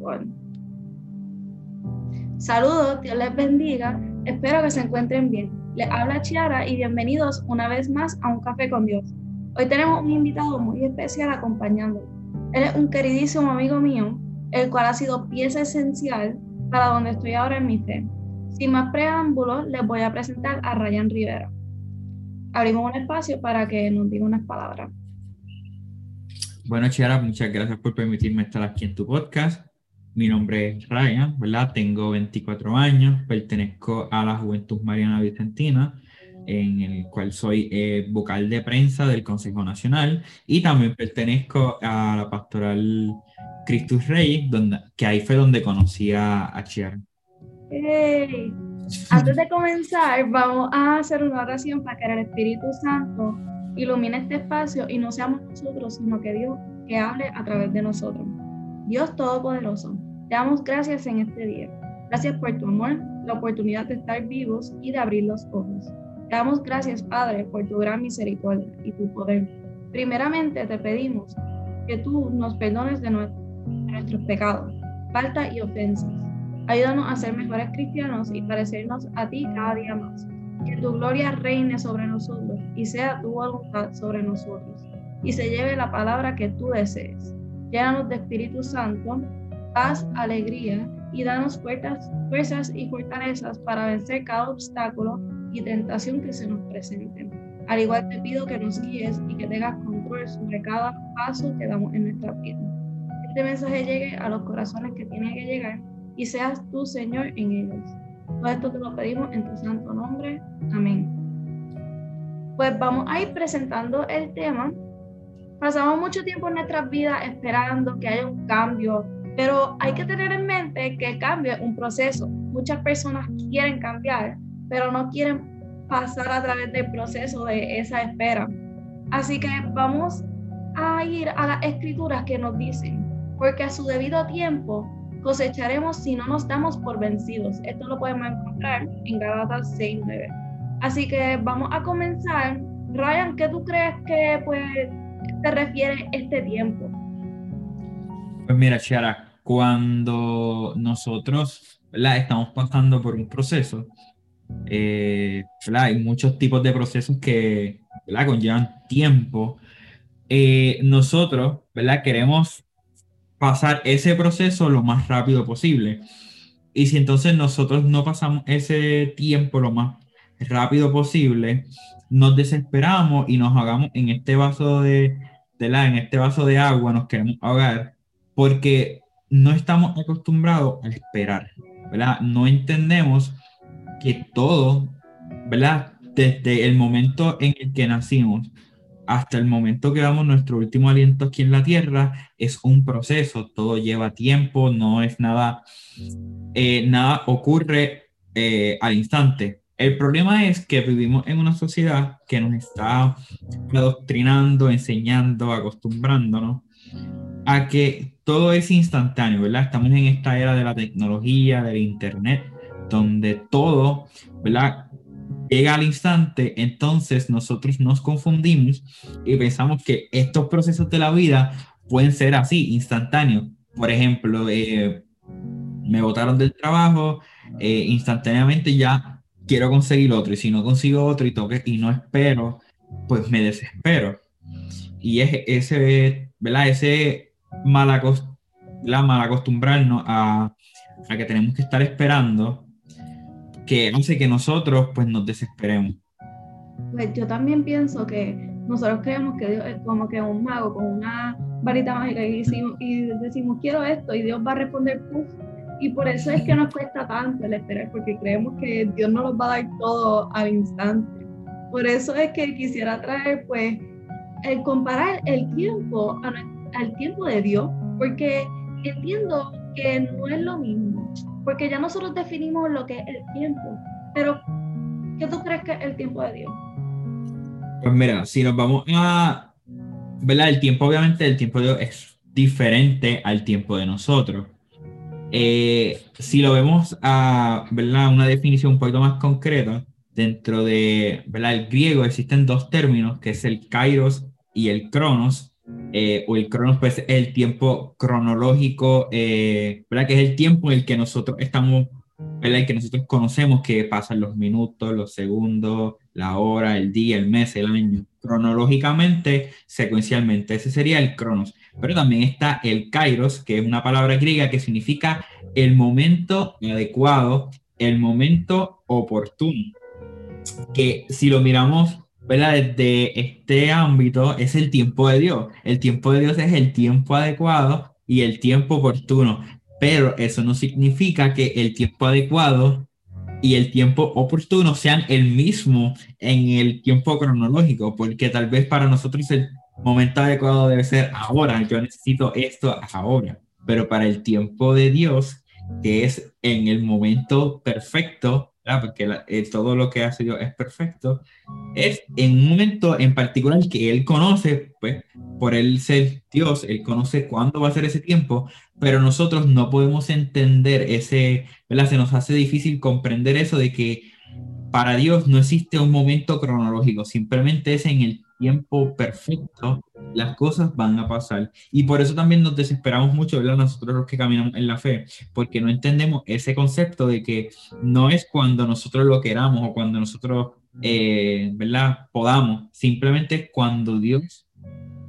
espiritual. Saludos, Dios les bendiga, espero que se encuentren bien. Les habla Chiara y bienvenidos una vez más a Un Café con Dios. Hoy tenemos un invitado muy especial acompañándonos. Él es un queridísimo amigo mío, el cual ha sido pieza esencial para donde estoy ahora en mi fe. Sin más preámbulos, les voy a presentar a Ryan Rivera. Abrimos un espacio para que nos diga unas palabras. Bueno, Chiara, muchas gracias por permitirme estar aquí en tu podcast. Mi nombre es Ryan, ¿verdad? Tengo 24 años, pertenezco a la Juventud Mariana Vicentina, en el cual soy eh, vocal de prensa del Consejo Nacional y también pertenezco a la pastoral Cristus Rey, donde, que ahí fue donde conocí a, a Chiara. Antes de comenzar, vamos a hacer una oración para que el Espíritu Santo ilumine este espacio y no seamos nosotros, sino que Dios que hable a través de nosotros. Dios Todopoderoso, te damos gracias en este día. Gracias por tu amor, la oportunidad de estar vivos y de abrir los ojos. Te damos gracias, Padre, por tu gran misericordia y tu poder. Primeramente te pedimos que tú nos perdones de nuestros pecados, falta y ofensas. Ayúdanos a ser mejores cristianos y parecernos a ti cada día más. Que tu gloria reine sobre nosotros y sea tu voluntad sobre nosotros. Y se lleve la palabra que tú desees. Llénanos de Espíritu Santo, paz, alegría y danos fuerzas, fuerzas y fortalezas para vencer cada obstáculo y tentación que se nos presente. Al igual te pido que nos guíes y que tengas control sobre cada paso que damos en nuestra vida. Este mensaje llegue a los corazones que tiene que llegar y seas tú, Señor, en ellos. Todo esto te lo pedimos en tu santo nombre. Amén. Pues vamos a ir presentando el tema pasamos mucho tiempo en nuestras vidas esperando que haya un cambio, pero hay que tener en mente que el cambio es un proceso. Muchas personas quieren cambiar, pero no quieren pasar a través del proceso de esa espera. Así que vamos a ir a las escrituras que nos dicen, porque a su debido tiempo cosecharemos si no nos damos por vencidos. Esto lo podemos encontrar en Galatas 6.9. Así que vamos a comenzar. Ryan, ¿qué tú crees que puede se refiere este tiempo? Pues mira, Chiara, cuando nosotros estamos pasando por un proceso, eh, hay muchos tipos de procesos que conllevan tiempo. Eh, nosotros ¿verdad? queremos pasar ese proceso lo más rápido posible. Y si entonces nosotros no pasamos ese tiempo lo más rápido posible, nos desesperamos y nos hagamos en este vaso de, de la, en este vaso de agua, nos queremos ahogar, porque no estamos acostumbrados a esperar, ¿verdad? No entendemos que todo, ¿verdad? Desde el momento en el que nacimos hasta el momento que damos nuestro último aliento aquí en la tierra, es un proceso, todo lleva tiempo, no es nada, eh, nada ocurre eh, al instante. El problema es que vivimos en una sociedad que nos está adoctrinando, enseñando, acostumbrándonos a que todo es instantáneo, ¿verdad? Estamos en esta era de la tecnología, del internet, donde todo, ¿verdad? Llega al instante, entonces nosotros nos confundimos y pensamos que estos procesos de la vida pueden ser así, instantáneos. Por ejemplo, eh, me botaron del trabajo, eh, instantáneamente ya quiero conseguir otro y si no consigo otro y toque y no espero, pues me desespero. Y es ese, ¿verdad? Ese mal, acost la mal acostumbrarnos a, a, que tenemos que estar esperando que hace que nosotros pues nos desesperemos. Pues yo también pienso que nosotros creemos que Dios es como que un mago con una varita mágica y decimos, y decimos quiero esto y Dios va a responder Puf, y por eso es que nos cuesta tanto el esperar, porque creemos que Dios no nos va a dar todo al instante. Por eso es que quisiera traer, pues, el comparar el tiempo al tiempo de Dios, porque entiendo que no es lo mismo, porque ya nosotros definimos lo que es el tiempo, pero ¿qué tú crees que es el tiempo de Dios? Pues mira, si nos vamos a, ¿verdad? El tiempo, obviamente, el tiempo de Dios es diferente al tiempo de nosotros. Eh, si lo vemos a ¿verdad? una definición un poquito más concreta, dentro de ¿verdad? el griego existen dos términos, que es el kairos y el cronos. eh, o el cronos, pues es el tiempo cronológico, eh, ¿verdad? Que es el tiempo en el que nosotros estamos, ¿verdad? El que nosotros conocemos que pasan los minutos, los segundos, la hora, el día, el mes, el año, cronológicamente, secuencialmente. Ese sería el cronos. Pero también está el kairos, que es una palabra griega que significa el momento adecuado, el momento oportuno. Que si lo miramos ¿verdad? desde este ámbito, es el tiempo de Dios. El tiempo de Dios es el tiempo adecuado y el tiempo oportuno. Pero eso no significa que el tiempo adecuado y el tiempo oportuno sean el mismo en el tiempo cronológico, porque tal vez para nosotros el momento adecuado debe ser ahora, yo necesito esto ahora, pero para el tiempo de Dios, que es en el momento perfecto, porque eh, todo lo que hace Dios es perfecto, es en un momento en particular que Él conoce, pues por Él ser Dios, Él conoce cuándo va a ser ese tiempo, pero nosotros no podemos entender ese, ¿verdad? Se nos hace difícil comprender eso de que para Dios no existe un momento cronológico, simplemente es en el tiempo perfecto, las cosas van a pasar. Y por eso también nos desesperamos mucho, ¿verdad? Nosotros los que caminamos en la fe, porque no entendemos ese concepto de que no es cuando nosotros lo queramos o cuando nosotros, eh, ¿verdad? Podamos, simplemente cuando Dios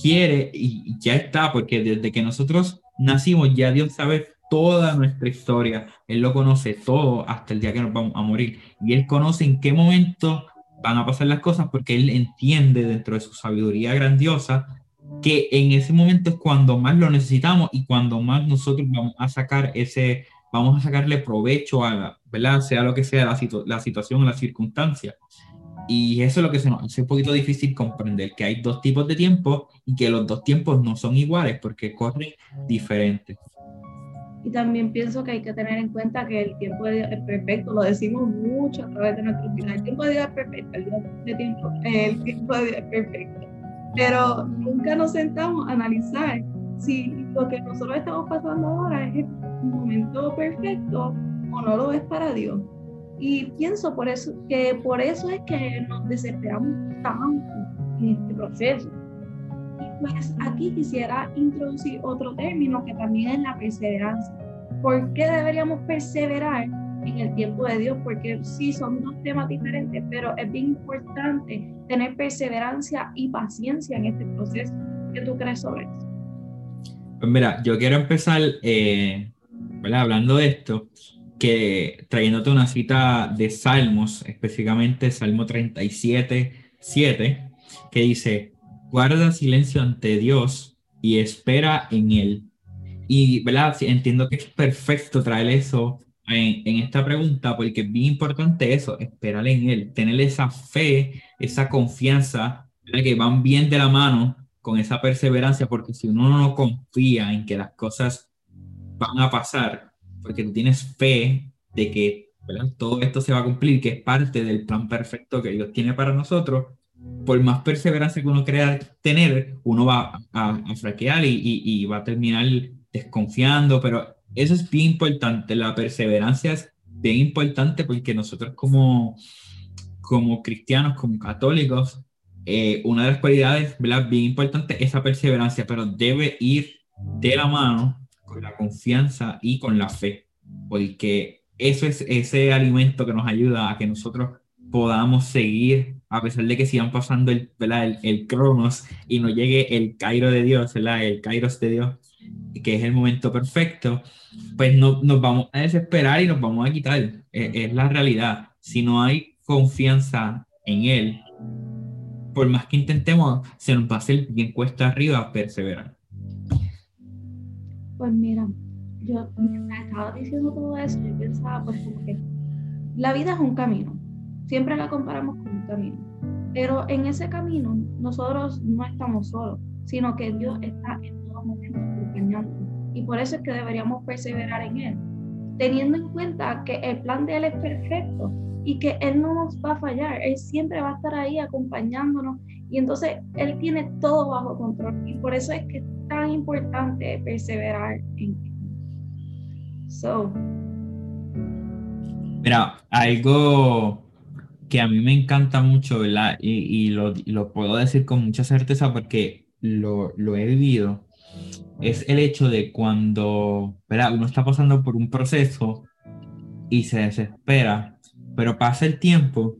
quiere y ya está, porque desde que nosotros nacimos ya Dios sabe toda nuestra historia, Él lo conoce todo hasta el día que nos vamos a morir y Él conoce en qué momento van a pasar las cosas porque Él entiende dentro de su sabiduría grandiosa que en ese momento es cuando más lo necesitamos y cuando más nosotros vamos a sacar ese, vamos a sacarle provecho a, ¿verdad? Sea lo que sea la, la situación o la circunstancia. Y eso es lo que se nos hace un poquito difícil comprender, que hay dos tipos de tiempo y que los dos tiempos no son iguales porque corren diferentes. Y también pienso que hay que tener en cuenta que el tiempo de Dios es perfecto, lo decimos mucho a través de nuestro vida. El tiempo de Dios es perfecto, el, tiempo, de Dios es perfecto. Pero nunca nos sentamos a analizar si lo que nosotros estamos pasando ahora es el momento perfecto o no lo es para Dios. Y pienso por eso que por eso es que nos desesperamos tanto en este proceso pues aquí quisiera introducir otro término que también es la perseverancia. ¿Por qué deberíamos perseverar en el tiempo de Dios? Porque sí, son dos temas diferentes, pero es bien importante tener perseverancia y paciencia en este proceso. ¿Qué tú crees sobre eso? Pues mira, yo quiero empezar eh, hablando de esto, que trayéndote una cita de Salmos, específicamente Salmo 37, 7, que dice, guarda silencio ante Dios y espera en Él. Y, ¿verdad? Entiendo que es perfecto traer eso en, esta pregunta porque es bien importante eso, esperar en Él, tener esa fe, esa confianza, que van bien de la mano con esa perseverancia, porque si uno no confía en que las cosas van a pasar, porque tú tienes fe de que todo esto se va a cumplir, que es parte del plan perfecto que Dios tiene para nosotros, por más perseverancia que uno crea tener, uno va a, a fraquear y, va a terminar desconfiando, pero eso es bien importante, la perseverancia es bien importante porque nosotros como, como cristianos, como católicos, eh, una de las cualidades ¿verdad? bien importante es esa perseverancia, pero debe ir de la mano con la confianza y con la fe, porque eso es ese alimento que nos ayuda a que nosotros podamos seguir, a pesar de que sigan pasando el, el, el, cronos y no llegue el Cairo de Dios, ¿verdad? el Kairos de Dios, que es el momento perfecto, pues no, nos vamos a desesperar y nos vamos a quitar. Es, es la realidad. Si no hay confianza en Él, por más que intentemos, se nos va a hacer bien cuesta arriba perseverar. Pues mira, yo estaba diciendo todo eso, yo pensaba pues como que la vida es un camino siempre la comparamos con un camino. Pero en ese camino nosotros no estamos solos, sino que Dios está en todo momento acompañándonos. Y por eso es que deberíamos perseverar en Él, teniendo en cuenta que el plan de Él es perfecto y que Él no nos va a fallar, Él siempre va a estar ahí acompañándonos y entonces Él tiene todo bajo control y por eso es que es tan importante perseverar en Él. So. Mira, algo que a mí me encanta mucho, ¿verdad? Y, y, lo, lo, puedo decir con mucha certeza porque lo, lo he vivido es el hecho de cuando ¿verdad? uno está pasando por un proceso y se desespera, pero pasa el tiempo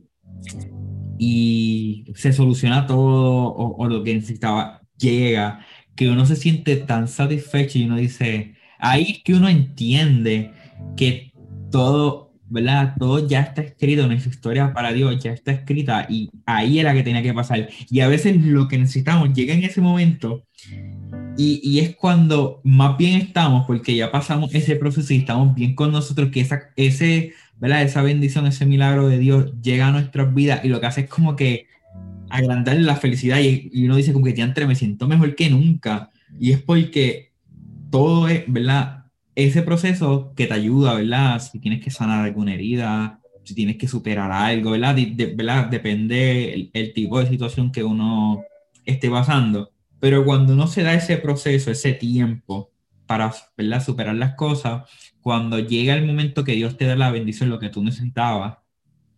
y se soluciona todo o, o, lo que necesitaba llega, que uno se siente tan satisfecho y uno dice, ahí es que uno entiende que todo, ¿verdad? Todo ya está escrito, nuestra historia para Dios ya está escrita y ahí era que tenía que pasar. Y a veces lo que necesitamos llega en ese momento y, y, es cuando más bien estamos, porque ya pasamos ese proceso y estamos bien con nosotros, que esa, ese, ¿verdad? esa bendición, ese milagro de Dios llega a nuestras vidas y lo que hace es como que agrandar la felicidad y, y uno dice como que ya entre me siento mejor que nunca. Y es porque todo es, ¿verdad? Ese proceso que te ayuda, ¿verdad? Si tienes que sanar alguna herida, si tienes que superar algo, ¿verdad? De, ¿verdad? Depende el, tipo de situación que uno esté pasando pero cuando uno se da ese proceso, ese tiempo para ¿verdad? superar las cosas, cuando llega el momento que Dios te da la bendición, lo que tú necesitabas,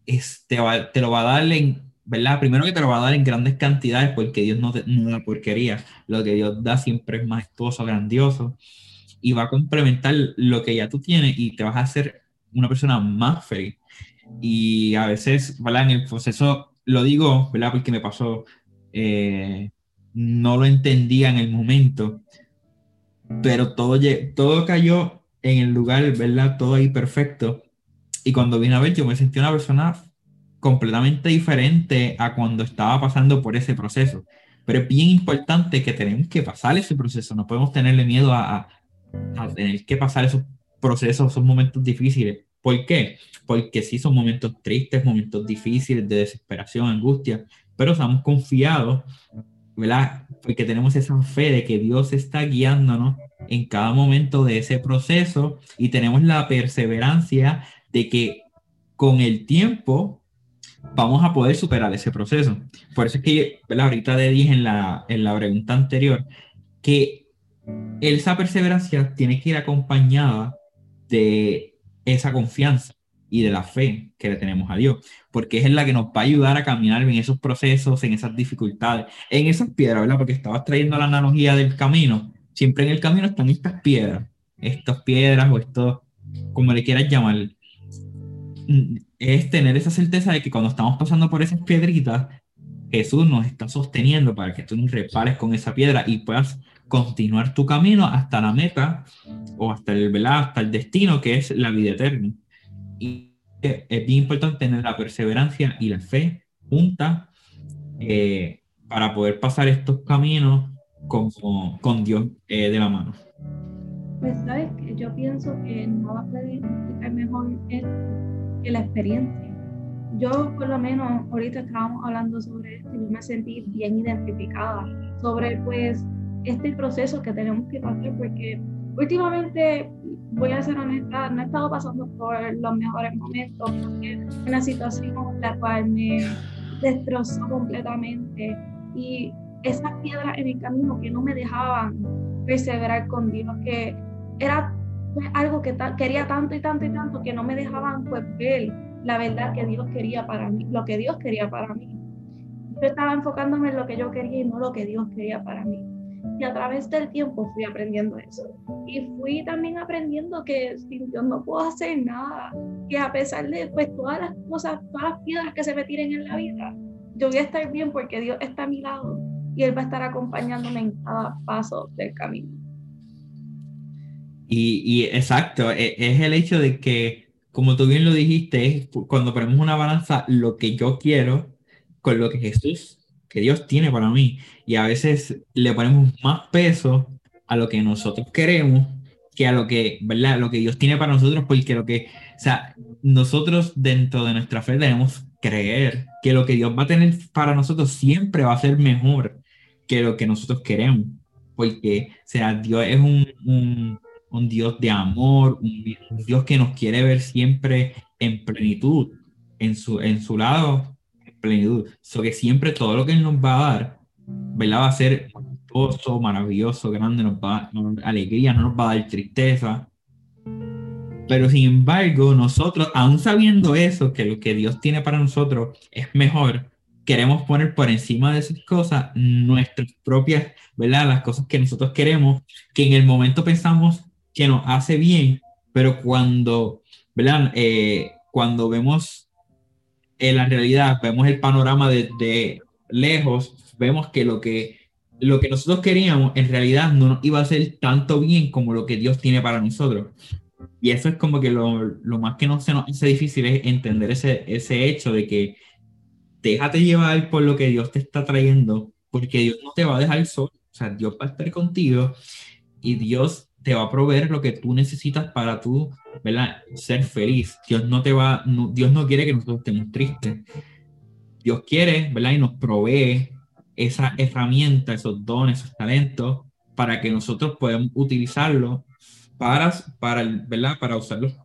es, te, te, lo va a dar en, ¿verdad? Primero que te lo va a dar en grandes cantidades porque Dios no, te, no da porquería. Lo que Dios da siempre es majestuoso, grandioso y va a complementar lo que ya tú tienes y te vas a hacer una persona más feliz. Y a veces, ¿verdad? En el proceso, lo digo, ¿verdad? Porque me pasó, eh, no lo entendía en el momento, pero todo, todo cayó en el lugar, ¿verdad? Todo ahí perfecto. Y cuando vine a ver, yo me sentí una persona completamente diferente a cuando estaba pasando por ese proceso. Pero es bien importante que tenemos que pasar ese proceso, no podemos tenerle miedo a, a, tener que pasar esos procesos, esos momentos difíciles. ¿Por qué? Porque sí son momentos tristes, momentos difíciles de desesperación, angustia, pero estamos confiados ¿verdad? Porque tenemos esa fe de que Dios está guiándonos en cada momento de ese proceso y tenemos la perseverancia de que con el tiempo vamos a poder superar ese proceso. Por eso es que, ¿verdad? ahorita te dije en la, en la pregunta anterior que esa perseverancia tiene que ir acompañada de esa confianza y de la fe que le tenemos a Dios, porque es la que nos va a ayudar a caminar en esos procesos, en esas dificultades, en esas piedras, ¿verdad? Porque estabas trayendo la analogía del camino. Siempre en el camino están estas piedras, estas piedras o estos, como le quieras llamar. Es tener esa certeza de que cuando estamos pasando por esas piedritas, Jesús nos está sosteniendo para que tú nos repares con esa piedra y puedas continuar tu camino hasta la meta o hasta el, ¿verdad? hasta el destino que es la vida eterna. Y es bien importante tener la perseverancia y la fe juntas eh, para poder pasar estos caminos con, con Dios eh, de la mano. Pues sabes que yo pienso que nada puede explicar mejor esto que la experiencia. Yo por lo menos ahorita estábamos hablando sobre esto y yo me sentí bien identificada sobre pues este proceso que tenemos que pasar porque últimamente, voy a ser honesta, no he estado pasando por los mejores momentos, porque una situación la cual me destrozó completamente y esas piedras en el camino que no me dejaban perseverar con Dios, que era algo que quería tanto y tanto y tanto que no me dejaban pues ver la verdad que Dios quería para mí, lo que Dios quería para mí. Yo estaba enfocándome en lo que yo quería y no lo que Dios quería para mí. Y a través del tiempo fui aprendiendo eso. Y fui también aprendiendo que sin Dios no puedo hacer nada. Que a pesar de pues, todas las cosas, todas las piedras que se me tiren en la vida, yo voy a estar bien porque Dios está a mi lado y Él va a estar acompañándome en cada paso del camino. Y, y exacto, e, es el hecho de que, como tú bien lo dijiste, cuando ponemos una balanza lo que yo quiero con lo que Jesús que Dios tiene para mí. Y a veces le ponemos más peso a lo que nosotros queremos que a lo que, ¿verdad? Lo que Dios tiene para nosotros, porque lo que, o sea, nosotros dentro de nuestra fe debemos creer que lo que Dios va a tener para nosotros siempre va a ser mejor que lo que nosotros queremos. Porque, o sea, Dios es un, un, Dios de amor, un, Dios que nos quiere ver siempre en plenitud, en su, en su lado plenitud. So que siempre todo lo que Él nos va a dar, ¿verdad? Va a ser gozo, maravilloso, grande, nos va a dar alegría, no nos va a dar tristeza. Pero sin embargo, nosotros, aún sabiendo eso, que lo que Dios tiene para nosotros es mejor queremos poner por encima de esas cosas nuestras propias, ¿verdad? Las cosas que nosotros queremos, que en el momento pensamos que nos hace bien, pero cuando, ¿verdad? Eh, cuando vemos en la realidad, vemos el panorama de, lejos, vemos que lo que lo que nosotros queríamos en realidad no iba a ser tanto bien como lo que Dios tiene para nosotros. Y eso es como que lo, lo más que no se nos hace difícil es entender ese, ese hecho de que déjate llevar por lo que Dios te está trayendo, porque Dios no te va a dejar solo, o sea, Dios va a estar contigo y Dios te va a proveer lo que tú necesitas para tú, ¿verdad? Ser feliz. Dios no te va, Dios no quiere que nosotros estemos tristes. Dios quiere, ¿verdad? Y nos provee esa herramienta, esos dones, esos talentos, para que nosotros podamos utilizarlos para, para, ¿verdad? Para usarlos,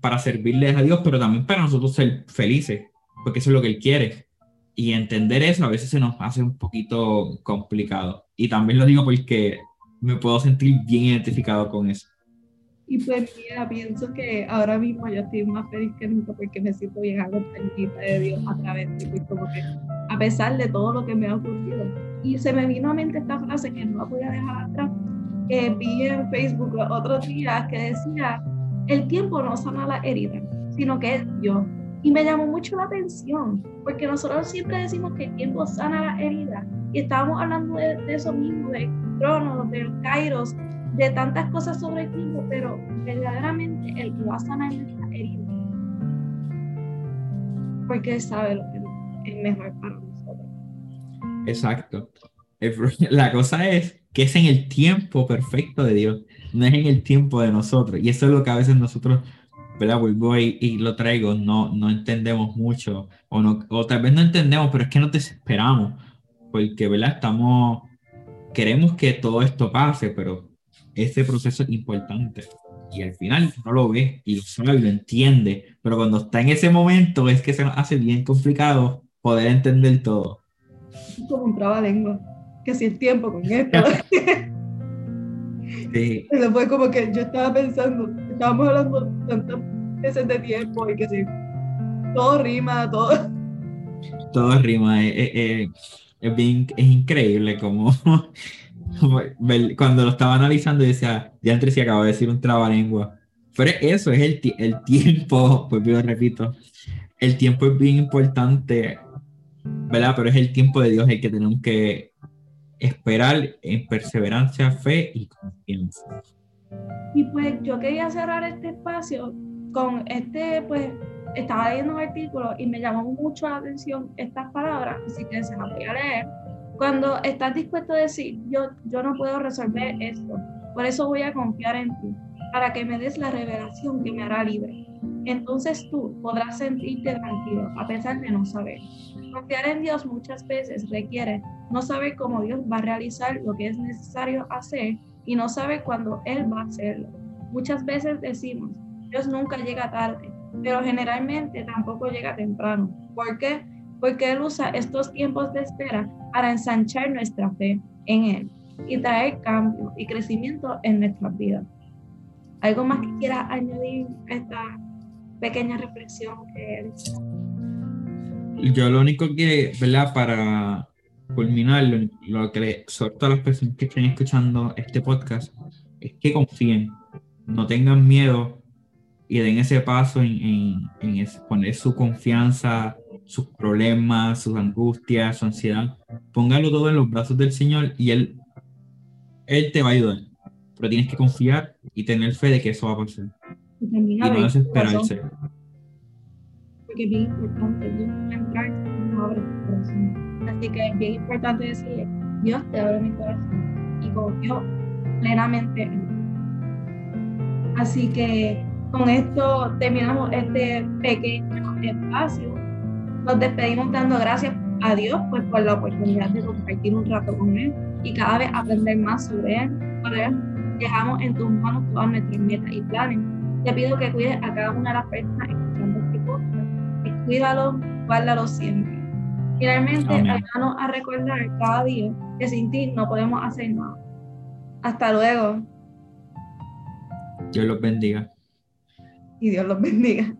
para servirles a Dios, pero también para nosotros ser felices, porque eso es lo que Él quiere. Y entender eso a veces se nos hace un poquito complicado. Y también lo digo porque me puedo sentir bien identificado con eso. Y pues mira, pienso que ahora mismo yo estoy más feliz que nunca porque me siento bien acompañada de Dios a través de ti, como que a pesar de todo lo que me ha ocurrido. Y se me vino a mente esta frase que no la voy a dejar atrás, que vi en Facebook otros días que decía, el tiempo no sana la herida, sino que es Dios. Y me llamó mucho la atención, porque nosotros siempre decimos que el tiempo sana la herida. Y estábamos hablando de, eso mismo, de Cronos, de Kairos, de tantas cosas sobre tiempo, pero verdaderamente el que va a sanar nuestra herida. Porque Él sabe lo que es mejor para nosotros. Exacto. La cosa es que es en el tiempo perfecto de Dios, no es en el tiempo de nosotros. Y eso es lo que a veces nosotros ¿verdad? Vuelvo y, lo traigo, no, no entendemos mucho, o, no, o tal vez no entendemos, pero es que nos desesperamos, porque, ¿verdad? Estamos, queremos que todo esto pase, pero este proceso es importante. Y al final no lo ve y lo sabe y lo entiende, pero cuando está en ese momento es que se nos hace bien complicado poder entender todo. Como un lengua que si el tiempo con esto. sí. Después como que yo estaba pensando, estábamos hablando tantas veces de tiempo y que sí, todo rima, todo. Todo rima, es, eh, eh, es, bien, es increíble como, cuando lo estaba analizando decía, ya entre si acabo de decir un trabalengua. Pero eso es el, el tiempo, pues yo repito, el tiempo es bien importante, ¿verdad? Pero es el tiempo de Dios el que tenemos que esperar en perseverancia, fe y confianza. Y pues yo quería cerrar este espacio con este, pues estaba leyendo un artículo y me llamó mucho la atención estas palabras, así que se las voy a leer. Cuando estás dispuesto a decir, yo, yo no puedo resolver esto, por eso voy a confiar en ti, para que me des la revelación que me hará libre. Entonces tú podrás sentirte tranquilo a pesar de no saber. Confiar en Dios muchas veces requiere no saber cómo Dios va a realizar lo que es necesario hacer y no sabe cuándo Él va a hacerlo. Muchas veces decimos, Dios nunca llega tarde, pero generalmente tampoco llega temprano. ¿Por qué? Porque Él usa estos tiempos de espera para ensanchar nuestra fe en Él y traer cambio y crecimiento en nuestras vidas. ¿Algo más que quiera añadir a esta pequeña reflexión que Yo lo único que, ¿verdad? Para culminar, lo, que le a las personas que estén escuchando este podcast es que confíen, no tengan miedo y den ese paso en, en, poner su confianza, sus problemas, sus angustias, su ansiedad. Póngalo todo en los brazos del Señor y Él, Él te va a ayudar. Pero tienes que confiar y tener fe de que eso va a pasar. Y, no desesperarse. Porque es bien importante, Dios no abre tu corazón Así que es bien importante decirle, Dios te abre mi corazón y confío plenamente en. Así que con esto terminamos este pequeño espacio. Nos despedimos dando gracias a Dios pues, por la oportunidad de compartir un rato con Él y cada vez aprender más sobre Él. Dejamos en tus manos todas nuestras metas y planes. Te pido que cuides a cada una de las personas escuchando este podcast. Cuídalo, guárdalo siempre. Finalmente, ayúdanos a recordar cada día que sin ti no podemos hacer nada. Hasta luego. Dios los bendiga. Y Dios los bendiga.